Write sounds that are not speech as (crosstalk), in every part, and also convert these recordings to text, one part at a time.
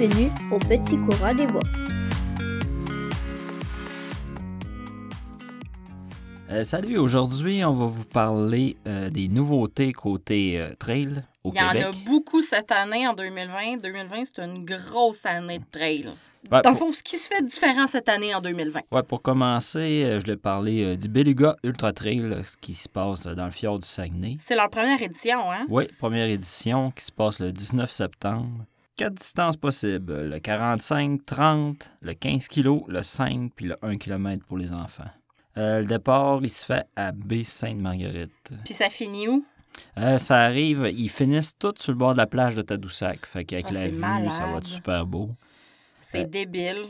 Bienvenue au Petit Courant des Bois. Euh, salut, aujourd'hui, on va vous parler euh, des nouveautés côté euh, trail au Il y en Québec. a beaucoup cette année, en 2020. 2020, c'est une grosse année de trail. Ouais, Dans le pour, fond, ce qui se fait différent cette année en 2020. ouais, pour commencer, euh, je voulais parler euh, du Beluga Ultra Trail, là, ce qui se passe euh, dans le fjord du Saguenay. C'est leur première édition, hein? Oui, première édition qui se passe le 19 septembre. Quatre distances possibles, le 45, 30, le 15 kg, le 5 puis le 1 km pour les enfants. Euh, le départ, il se fait à Baie-Sainte-Marguerite. Puis ça finit où? Euh, ça arrive, ils finissent tous sur le bord de la plage de Tadoussac. Fait qu'avec Ah, la vue, ça va être super beau. C'est Euh. débile.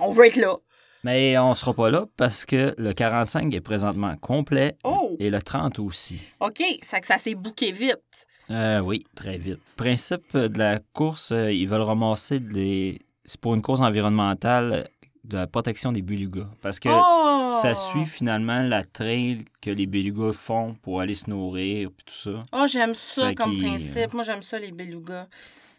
On veut être là. Mais on sera pas là parce que le 45 est présentement complet Oh! et le 30 aussi. OK, ça que ça s'est bouqué vite. Euh, oui, très vite. Principe de la course, euh, ils veulent ramasser des... C'est pour une cause environnementale euh, de la protection des belugas. Parce que oh! ça suit finalement la trail que les belugas font pour aller se nourrir et tout ça. Oh, j'aime ça Fait comme qu'il- principe. Moi, j'aime ça, les belugas.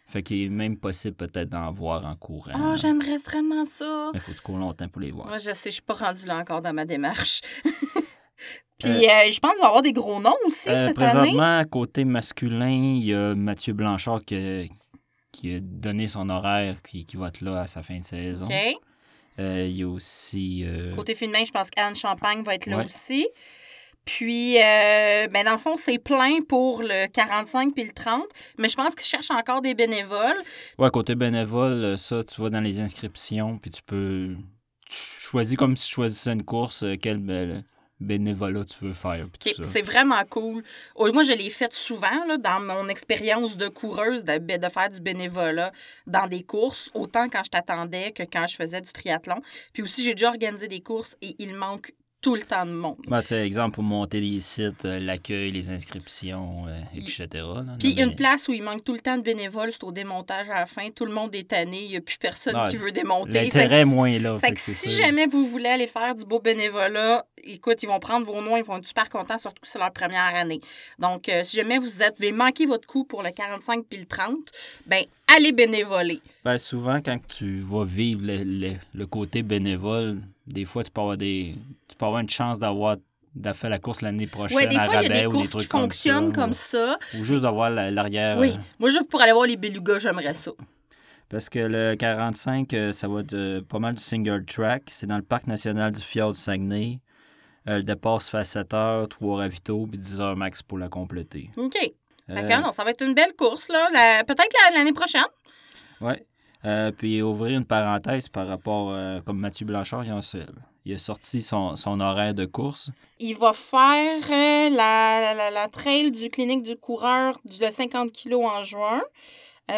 Fait qu'il est même possible peut-être d'en voir en courant. Oh, j'aimerais extrêmement ça. Mais faut du cours longtemps pour les voir. Moi, je sais, je suis pas rendue là encore dans ma démarche. (laughs) Puis, euh, je pense qu'il va y avoir des gros noms aussi Euh, cette année. présentement, côté masculin, il y a Mathieu Blanchard qui a, qui a donné son horaire qui, qui va être là à sa fin de saison. OK. Euh, il y a aussi. euh, Côté féminin, je pense qu'Anne Champagne va être là Ouais. aussi. Puis, euh, ben dans le fond, c'est plein pour le 45 puis le 30, mais je pense qu'ils cherchent encore des bénévoles. Ouais, côté bénévole, euh, ça, tu vas dans les inscriptions, puis tu peux. Tu choisis comme si tu choisissais une course, euh, quel bé- bénévolat tu veux faire, puis Ok, tout ça. C'est vraiment cool. Oh, Moi, je l'ai fait souvent là, dans mon expérience de coureuse de, de faire du bénévolat dans des courses, autant quand je t'attendais que quand je faisais du triathlon. Puis aussi, j'ai déjà organisé des courses et il manque tout le temps de monde. Ben, exemple, pour monter les sites, euh, l'accueil, les inscriptions, euh, etc. Puis une place où il manque tout le temps de bénévoles, c'est au démontage à la fin. Tout le monde est tanné, il n'y a plus personne qui veut démonter. L'intérêt moins là. Fait fait que si ça. jamais vous voulez aller faire du beau bénévolat, écoute, ils vont prendre vos noms, ils vont être super contents, surtout que c'est leur première année. Donc, euh, si jamais vous êtes, vous avez manqué votre coup pour le 45 puis le 30, ben allez bénévoler. Ben, souvent, quand tu vas vivre le, le- le côté bénévole, des fois, tu peux avoir, des, tu peux avoir une chance d'avoir faire la course l'année prochaine des à fois, il y a rabais des ou des trucs qui fonctionnent comme comme ça. ça. Ou, ou juste d'avoir la- l'arrière. Oui. euh, Moi, juste pour aller voir les belugas, j'aimerais ça. parce que le 45, euh, ça va être euh, pas mal du single track. C'est dans le parc national du Fjord du Saguenay. Euh, le départ se fait à 7 h, 3 ravitaux, puis 10 h max pour la compléter. OK. Fait que non, ça va être une belle course, là. La- Peut-être la- l'année prochaine. Oui. Euh, puis ouvrir une parenthèse par rapport, euh, comme Mathieu Blanchard, il a, il a sorti son, son horaire de course. Il va faire euh, la, la, la trail du clinique du coureur de 50 kg en juin.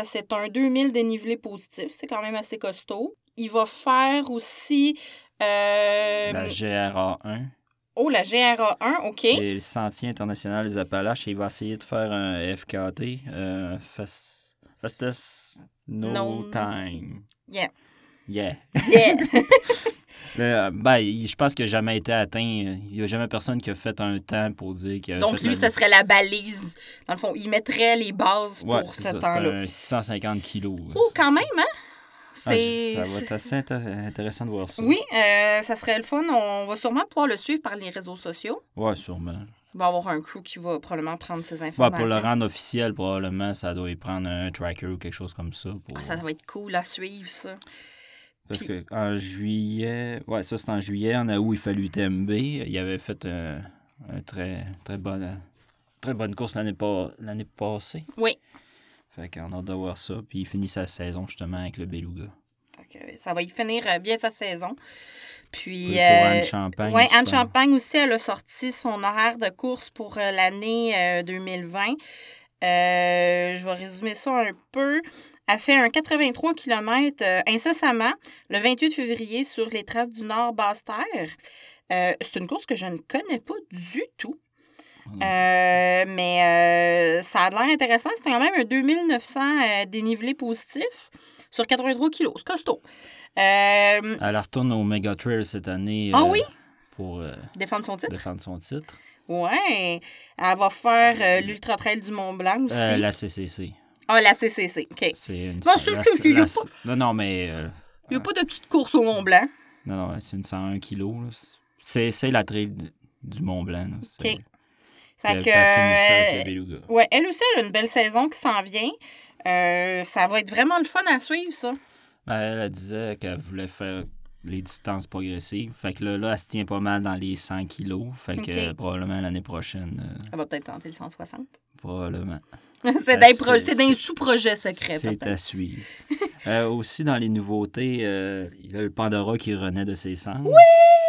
C'est un 2000 dénivelé positif. C'est quand même assez costaud. Il va faire aussi. La GRA1. Oh, la GRA1, OK. Et le Sentier international des Appalaches, il va essayer de faire un FKT, Fast- Fastest No, No. Time. Yeah. Yeah. Yeah. (laughs) Le- ben, je pense qu'il n'a jamais été atteint. Il n'y a jamais personne qui a fait un temps pour dire qu'il a Donc, lui, la- ça serait la balise. Dans le fond, il mettrait les bases Ouais, pour ce temps-là. C'est un 650 kilos. Oh, quand même, hein? Ah, ça va être assez intér- intéressant de voir ça. Oui, euh, ça serait le fun. On va sûrement pouvoir le suivre par les réseaux sociaux. Ouais, sûrement. Il va avoir un crew qui va probablement prendre ces Ouais, informations. pour le rendre officiel, probablement, ça doit y prendre un tracker ou quelque chose comme ça. Pour... Ah, ça va être cool à suivre, ça. Parce Puis- que en juillet, ouais, ça c'est en juillet, en août, il fallut UTMB. Il avait fait un, un très, très, bonne, très bonne course l'année pas, passée. Oui. Fait qu'on a hâte de voir ça. Puis il finit sa saison justement avec le Beluga. Fait que ça va y finir euh, bien sa saison. Puis. Pour euh, Anne Champagne. Anne. Champagne aussi, elle a sorti son horaire de course pour euh, l'année euh, 2020. Euh, je vais résumer ça un peu. Elle fait un 83 km incessamment le 28 février sur les traces du Nord Basse-Terre. Euh, c'est une course que je ne connais pas du tout. Euh, mais euh, ça a l'air intéressant. C'est quand même un 2900 euh, dénivelé positif sur 83 kilos. C'est costaud. Elle retourne au Mega Trail cette année. Ah oui? Pour euh, défendre son titre? défendre son titre. Ouais. Elle va faire l'Ultra Trail du Mont Blanc aussi. La CCC. Ah, la CCC, OK. C'est une... Non, c'est la- la- pas- Non, non, mais... Il n'y a pas de petite course au Mont Blanc. Non, non, c'est une 101 kilos. là. C'est c'est la trail du Mont Blanc. là. C'est- OK. Fait Elle- que, avec euh, le ouais, elle aussi, elle a une belle saison qui s'en vient. Euh, ça va être vraiment le fun à suivre, ça. Ben, elle, elle disait qu'elle voulait faire les distances progressives. Fait que là, là, elle se tient pas mal dans les 100 kilos. Fait que euh, probablement l'année prochaine, Elle va peut-être tenter le 160. probablement. (laughs) c'est d'un sous-projet secret, C'est à suivre. Aussi, dans les nouveautés, il y a le Pandora qui renaît de ses cendres. Oui!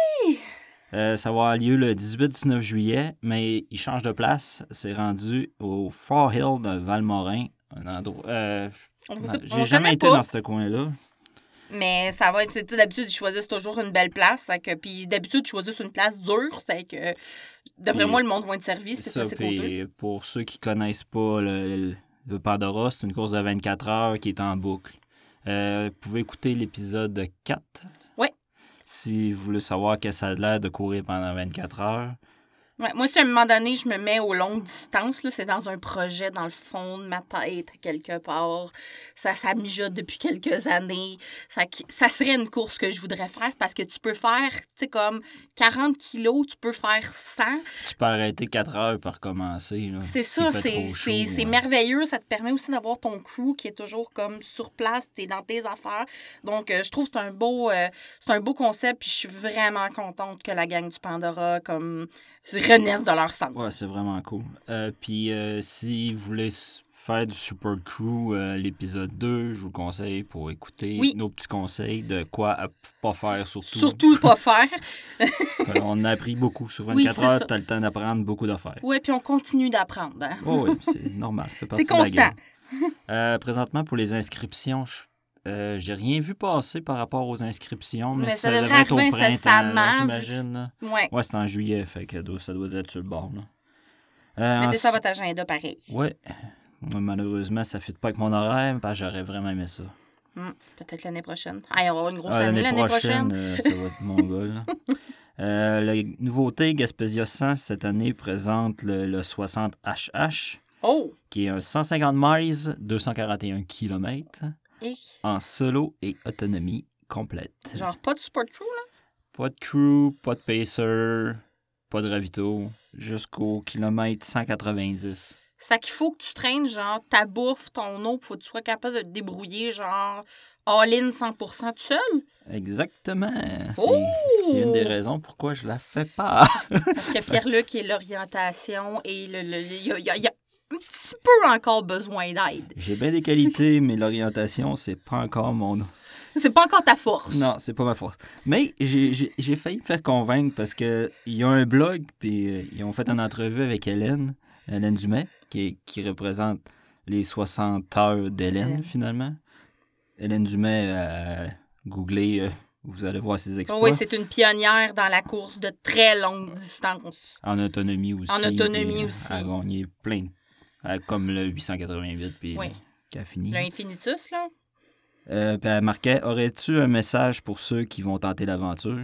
Euh, ça va avoir lieu le 18-19 juillet, mais il change de place. C'est rendu au Fort Hill de Valmorin. Un endroit. euh, J'ai jamais été pas, dans ce coin-là. mais ça va être... D'habitude, ils choisissent toujours une belle place. que- Puis d'habitude, ils choisissent une place dure. C'est que... D'après moi, le monde va être servi. C'est assez pour ceux qui connaissent pas le, Pandora, c'est une course de 24 heures qui est en boucle. Euh, vous pouvez écouter l'épisode 4. Ouais. Si vous voulez savoir que ça a l'air de courir pendant 24 heures. Ouais, moi, si à un moment donné, je me mets aux longues distances, c'est dans un projet dans le fond de ma tête, quelque part. Ça, ça mijote depuis quelques années. Ça, ça serait une course que je voudrais faire parce que tu peux faire, tu sais, comme 40 kilos, tu peux faire 100. Tu peux arrêter 4 heures pour recommencer. là, C'est ça, c'est merveilleux. Ça te permet aussi d'avoir ton crew qui est toujours comme sur place, tu es dans tes affaires. Donc, euh, je trouve que c'est un, beau, euh, un beau concept, puis je suis vraiment contente que la gang du Pandora comme renaisse de leur centre. Ouais, c'est vraiment cool. Euh, Puis euh, si vous voulez faire du Super Crew, euh, l'épisode 2, je vous conseille pour écouter Oui. nos petits conseils de quoi à pas faire surtout. Surtout pas (laughs) faire. Parce qu'on a appris beaucoup. Sur Oui, 24 c'est heures, tu as le temps d'apprendre beaucoup d'affaires. Oui, puis on continue d'apprendre. hein. Oui, oui, c'est (laughs) normal. C'est constant. Euh, présentement, pour les inscriptions, je euh, j'ai rien vu passer par rapport aux inscriptions, mais, Mais ça, ça devrait être au printemps, j'imagine. là. Ouais. C'est en juillet, fait que ça doit être sur le bord. Là. Euh, Mettez ça à ensuite- votre agenda pareil. Ouais. Moi, malheureusement, ça ne fit pas avec mon horaire, parce que j'aurais vraiment aimé ça. Hmm, Peut-être l'année prochaine. Ah, il va y avoir une grosse Ah, année l'année prochaine. euh, ça va être mon là. (laughs) Euh, la nouveauté, Gaspésia 100 cette année présente le, le 60 HH, Oh! qui est un 150 miles, 241 km, Et, en solo et autonomie complète. genre, pas de sport crew, là? Pas de crew, pas de pacer, pas de ravito, jusqu'au kilomètre 190. C'est qu'il faut que tu traînes, genre, ta bouffe, ton eau, faut que tu sois capable de te débrouiller, genre, all-in 100% tout seul? Exactement. C'est Oh! c'est une des raisons pourquoi je la fais pas. Parce que (laughs) Pierre-Luc est l'orientation et le, le- le- y a, il y a- il y a un petit peu encore besoin d'aide. J'ai bien des qualités, mais l'orientation, c'est pas encore mon. C'est pas encore ta force. Non, c'est pas ma force. Mais j'ai- failli me faire convaincre parce que il y a un blog, puis euh, ils ont fait une entrevue avec Hélène, Hélène Dumais, qui, qui représente les 60 heures d'Hélène, Hélène. finalement. Hélène Dumais, euh, googlez, euh, vous allez voir ses exploits. Oui, c'est une pionnière dans la course de très longue distance. En autonomie aussi. En autonomie euh, aussi. Elle a gagné plein, euh, comme le 888, puis Oui. euh, qui a fini. L'Infinitus, là? Euh, puis elle marquait Aurais-tu un message pour ceux qui vont tenter l'aventure?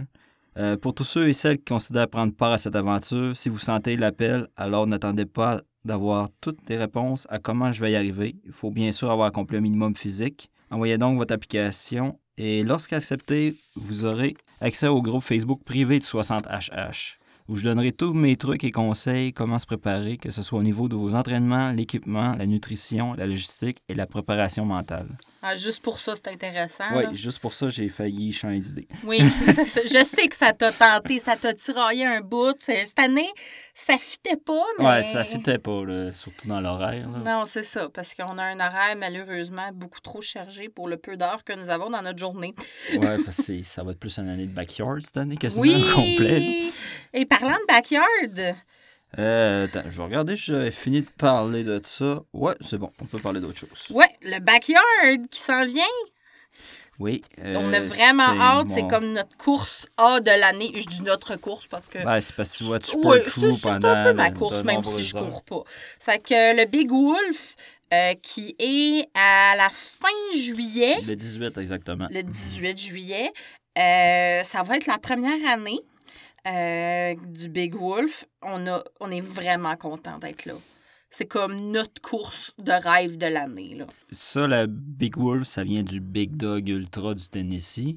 Euh, Pour tous ceux et celles qui considèrent prendre part à cette aventure, si vous sentez l'appel, alors n'attendez pas d'avoir toutes les réponses à comment je vais y arriver. Il faut bien sûr avoir accompli un minimum physique. Envoyez donc votre application et lorsqu'accepté, vous aurez accès au groupe Facebook privé de 60HH où je donnerai tous mes trucs et conseils, comment se préparer, que ce soit au niveau de vos entraînements, l'équipement, la nutrition, la logistique et la préparation mentale. Ah, juste pour ça, c'est intéressant. Oui, là. juste pour ça, j'ai failli changer d'idée. Oui, c'est ça, ça. je sais que ça t'a tenté, ça t'a tiraillé un bout. Cette année, ça fitait pas, mais... Ouais, ça fitait pas, là, surtout dans l'horaire. Non, c'est ça, parce qu'on a un horaire malheureusement beaucoup trop chargé pour le peu d'heures que nous avons dans notre journée. Ouais, parce que ça va être plus une année de backyard cette année, quasiment Oui! au complet. Et parlant de backyard, Euh, attends, je vais regarder si j'avais fini de parler de ça. Ouais, c'est bon, on peut parler d'autre chose. ouais, le backyard qui s'en vient. Oui. on a euh, vraiment hâte, c'est comme notre course A de l'année. Je dis notre course parce que... Ben, c'est parce que tu vois, tu Ouais, peux c'est- un peu ma course, même si je heures. cours pas. C'est que le Big Wolf, euh, qui est à la fin juillet, Le 18, exactement. le 18 juillet, euh, ça va être la première année euh, du Big Wolf. On, a, on est vraiment content d'être là. c'est comme notre course de rêve de l'année. là. Ça, la Big Wolf, ça vient du Big Dog Ultra du Tennessee,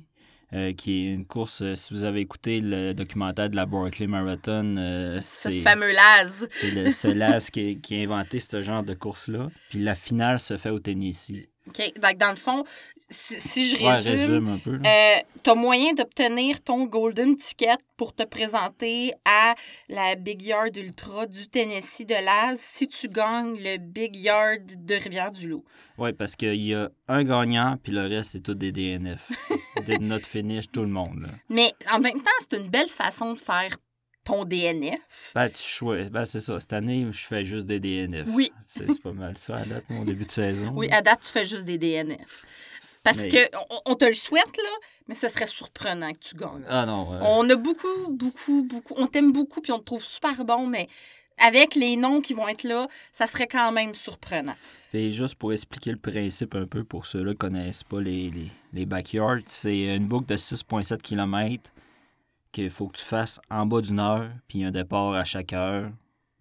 euh, qui est une course, euh, si vous avez écouté le documentaire de la Barclay Marathon, euh, Ce c'est fameux Laz. c'est le Solas qui, qui a inventé ce genre de course-là. Puis la finale se fait au Tennessee. OK. Que dans le fond, si, si je Ouais, résume, un peu. là. tu as moyen d'obtenir ton Golden Ticket pour te présenter à la Big Yard Ultra du Tennessee de Laz si tu gagnes le Big Yard de Rivière-du-Loup. Oui, parce qu'il y a un gagnant, puis le reste, c'est tout des DNF. (laughs) Did not finish, tout le monde. Là. Mais en même temps, c'est une belle façon de faire ton DNF. Ben, tu choisis. Ben, c'est ça. Cette année, je fais juste des DNF. Oui. C'est pas mal ça à date, mon début de saison. Oui, à date, tu fais juste des DNF. Parce Mais- que on, on te le souhaite, là, mais ce serait surprenant que tu gagnes. Ah non. euh, On a beaucoup, beaucoup, beaucoup. On t'aime beaucoup, puis on te trouve super bon, mais avec les noms qui vont être là, ça serait quand même surprenant. Et juste pour expliquer le principe un peu pour ceux-là qui connaissent pas les, les, les backyards, c'est une boucle de 6,7 km qu'il faut que tu fasses en bas d'une heure, puis un départ à chaque heure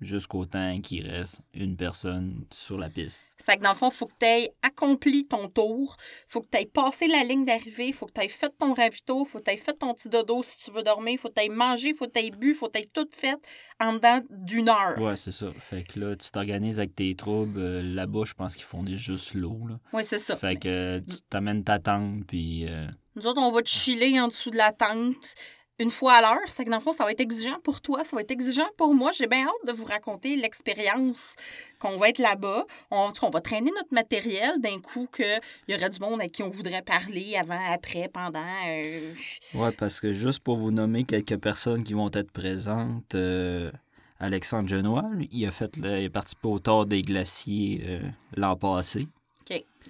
jusqu'au temps qu'il reste une personne sur la piste. C'est que dans le fond, il faut que tu aies accompli ton tour, faut que tu aies passé la ligne d'arrivée, faut que tu aies fait ton ravito, faut que tu aies fait ton petit dodo si tu veux dormir, faut que tu aies mangé, faut que tu aies bu, faut que tu aies tout fait en dedans d'une heure. Ouais, c'est ça. Fait que là, tu t'organises avec tes troubles. Euh, Là-bas, je pense qu'ils font des juste l'eau. Oui, c'est ça. Fait que euh, tu t'amènes ta tente, puis... euh, Nous autres, on va te chiller en dessous de la tente une fois à l'heure. C'est que dans le fond, ça va être exigeant pour toi, ça va être exigeant pour moi. J'ai bien hâte de vous raconter l'expérience qu'on va être là-bas. On, on va traîner notre matériel d'un coup qu'il y aurait du monde à qui on voudrait parler avant, après, pendant. euh, Ouais, parce que juste pour vous nommer quelques personnes qui vont être présentes, euh, Alexandre Genois, lui, il a fait participé au Tour des glaciers euh, l'an passé.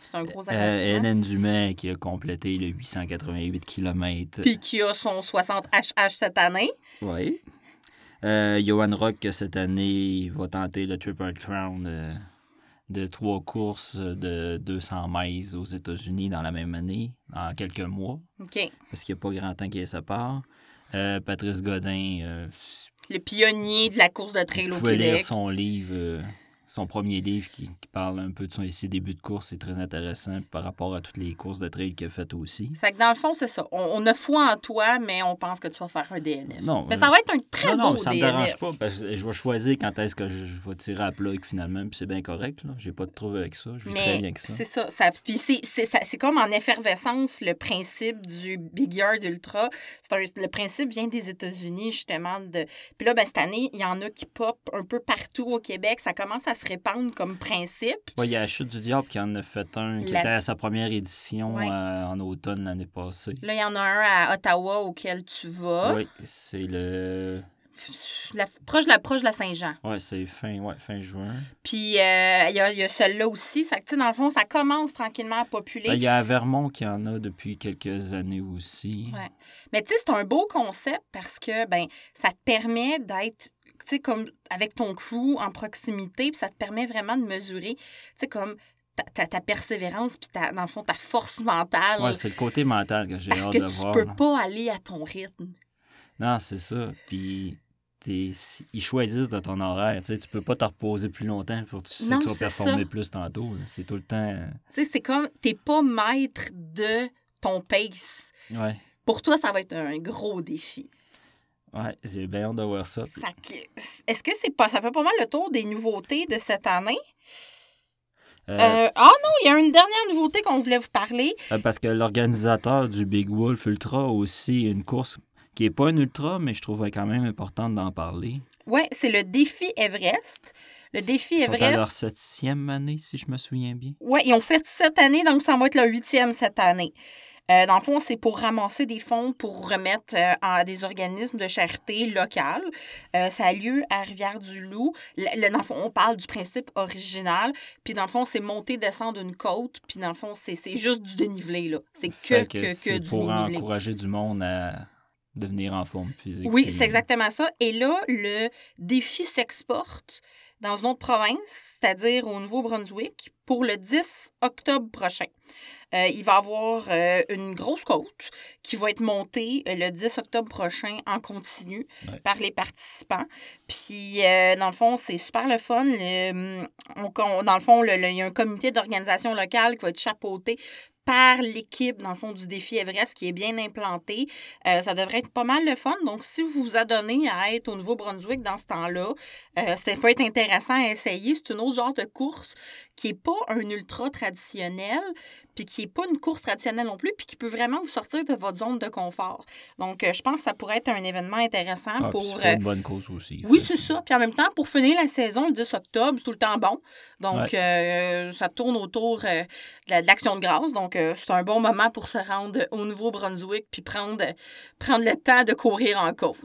C'est un gros Euh, accomplissement. Hélène Dumais qui a complété le 888 km. Puis qui a son 60 HH cette année. Oui. Euh, Johan Rock, cette année, va tenter le Triple Crown euh, de trois courses de 200 miles aux États-Unis dans la même année, en quelques mois, OK. parce qu'il n'y a pas grand temps qui se part. Euh, Patrice Godin, euh, Le pionnier de la course de trail Vous au pouvez lire Québec. son livre, euh, son premier livre qui, qui parle un peu de son, ses débuts de course. C'est très intéressant par rapport à toutes les courses de trail qu'il a faites aussi. C'est que dans le fond, c'est ça. On, on a foi en toi, mais on pense que tu vas faire un DNF. Non, mais euh, ça va être un très non, non, beau ça ne me DNF. dérange pas parce que je vais choisir quand est-ce que je, je vais tirer à plug finalement, puis c'est bien correct. là. J'ai pas de trouble avec ça. Je vis très bien avec ça. c'est ça. ça puis c'est, c'est, c'est comme en effervescence le principe du Big Yard Ultra. C'est un- le principe vient des États-Unis, justement. De... Puis là, ben, cette année, il y en a qui pop un peu partout au Québec. Ça commence à se répandre comme principe. Il y a la Chute du Diable qui en a fait un, qui La- était à sa première édition Ouais. euh, en automne l'année passée. Là, il y en a un à Ottawa auquel tu vas. Oui, c'est le. La- proche, de la, proche de la Saint-Jean. Ouais, c'est fin, ouais, fin juin. Puis euh, il y a, y a celui-là aussi. Ça, dans le fond, ça commence tranquillement à populer. Ben, Il y a à Vermont qui en a depuis quelques années aussi. Ouais. Mais tu sais, c'est un beau concept parce que ben ça te permet d'être sais comme avec ton crew en proximité, puis ça te permet vraiment de mesurer tu sais comme ta, persévérance puis ta dans le fond ta force mentale c'est le côté mental que j'ai parce hâte que de tu voir. peux là. pas aller à ton rythme. Non, c'est ça. Puis ils choisissent de ton horaire. Tu sais, tu peux pas te reposer plus longtemps pour que tu sais Non, que tu vas performer ça. plus tantôt. C'est tout le temps. Tu sais c'est comme t'es pas maître de ton pace. Ouais. Pour toi, ça va être un gros défi. Ouais, j'ai bien hâte de voir ça. Est-ce que c'est pas ça fait pas mal le tour des nouveautés de cette année? Euh, Euh, ah non, il y a une dernière nouveauté qu'on voulait vous parler. euh, parce que l'organisateur du Big Wolf Ultra a aussi une course qui est pas une ultra, mais je trouvais quand même importante d'en parler. Oui, c'est le défi Everest. Le défi Ils sont à leur Everest. septième année, si je me souviens bien. Oui, ils ont fait cette année, donc ça va être le huitième cette année. Euh, dans le fond, c'est pour ramasser des fonds pour remettre euh, à des organismes de charité locales. Euh, ça a lieu à Rivière-du-Loup. Le, le- dans le fond, on parle du principe original. Puis dans le fond, c'est monter, descendre une côte. Puis dans le fond, c'est juste du dénivelé. C'est que, que, que, c'est du pour dénivelé. encourager du monde à devenir en forme physique. Oui, c'est exactement ça. Et là, le défi s'exporte dans une autre province, c'est-à-dire au Nouveau-Brunswick, pour le 10 octobre prochain. Euh, il va y avoir euh, une grosse côte qui va être montée euh, le 10 octobre prochain en continu Ouais. par les participants. Puis, dans le fond, c'est super le fun. Le- on- on- dans le fond, le- le- il y a un comité d'organisation locale qui va être chapeauté par l'équipe, dans le fond, du défi Everest qui est bien implanté. Euh, ça devrait être pas mal le fun. Donc, si vous vous adonnez à être au Nouveau-Brunswick dans ce temps-là, euh, ça peut être intéressant à essayer. C'est un autre genre de course qui n'est pas un ultra traditionnel, puis qui n'est pas une course traditionnelle non plus, puis qui peut vraiment vous sortir de votre zone de confort. Donc, euh, je pense que ça pourrait être un événement intéressant Ah, pour... c'est euh, une bonne cause aussi. oui, c'est ça. Puis en même temps, pour finir la saison, le 10 octobre, c'est tout le temps bon. Donc, Ouais. euh, ça tourne autour euh, de la- de l'Action de grâce. Donc, c'est un bon moment pour se rendre au Nouveau-Brunswick puis prendre, prendre le temps de courir en côte.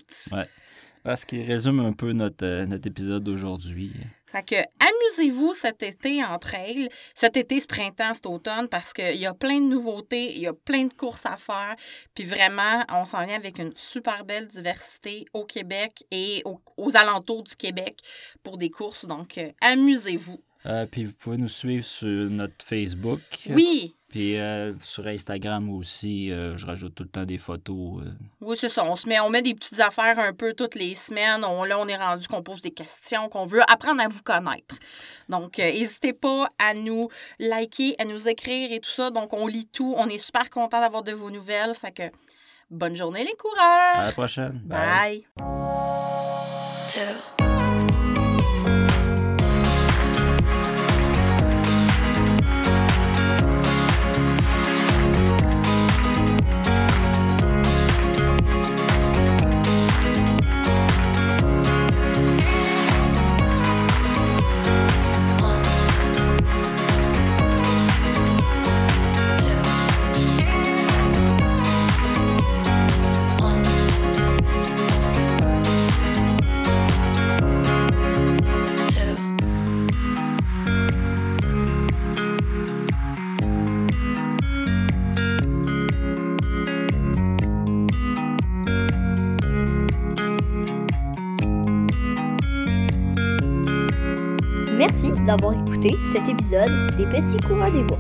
Ah, ce qui résume un peu notre, notre épisode d'aujourd'hui. Fait que amusez-vous cet été en trail, cet été, ce printemps, cet automne, parce qu'il y a plein de nouveautés, il y a plein de courses à faire. Puis vraiment, on s'en vient avec une super belle diversité au Québec et au- aux alentours du Québec pour des courses. Donc, euh, amusez-vous. Euh, puis vous pouvez nous suivre sur notre Facebook. Oui, Puis euh, sur Instagram aussi, euh, je rajoute tout le temps des photos. euh. oui, c'est ça. On se met, on met des petites affaires un peu toutes les semaines. On, là, on est rendu qu'on pose des questions, qu'on veut apprendre à vous connaître. Donc, euh, n'hésitez pas à nous liker, à nous écrire et tout ça. Donc, on lit tout. On est super content d'avoir de vos nouvelles. Ça que bonne journée les coureurs. À la prochaine. Bye. Bye. Two. Merci d'avoir écouté cet épisode des Petits Coureurs des Bois.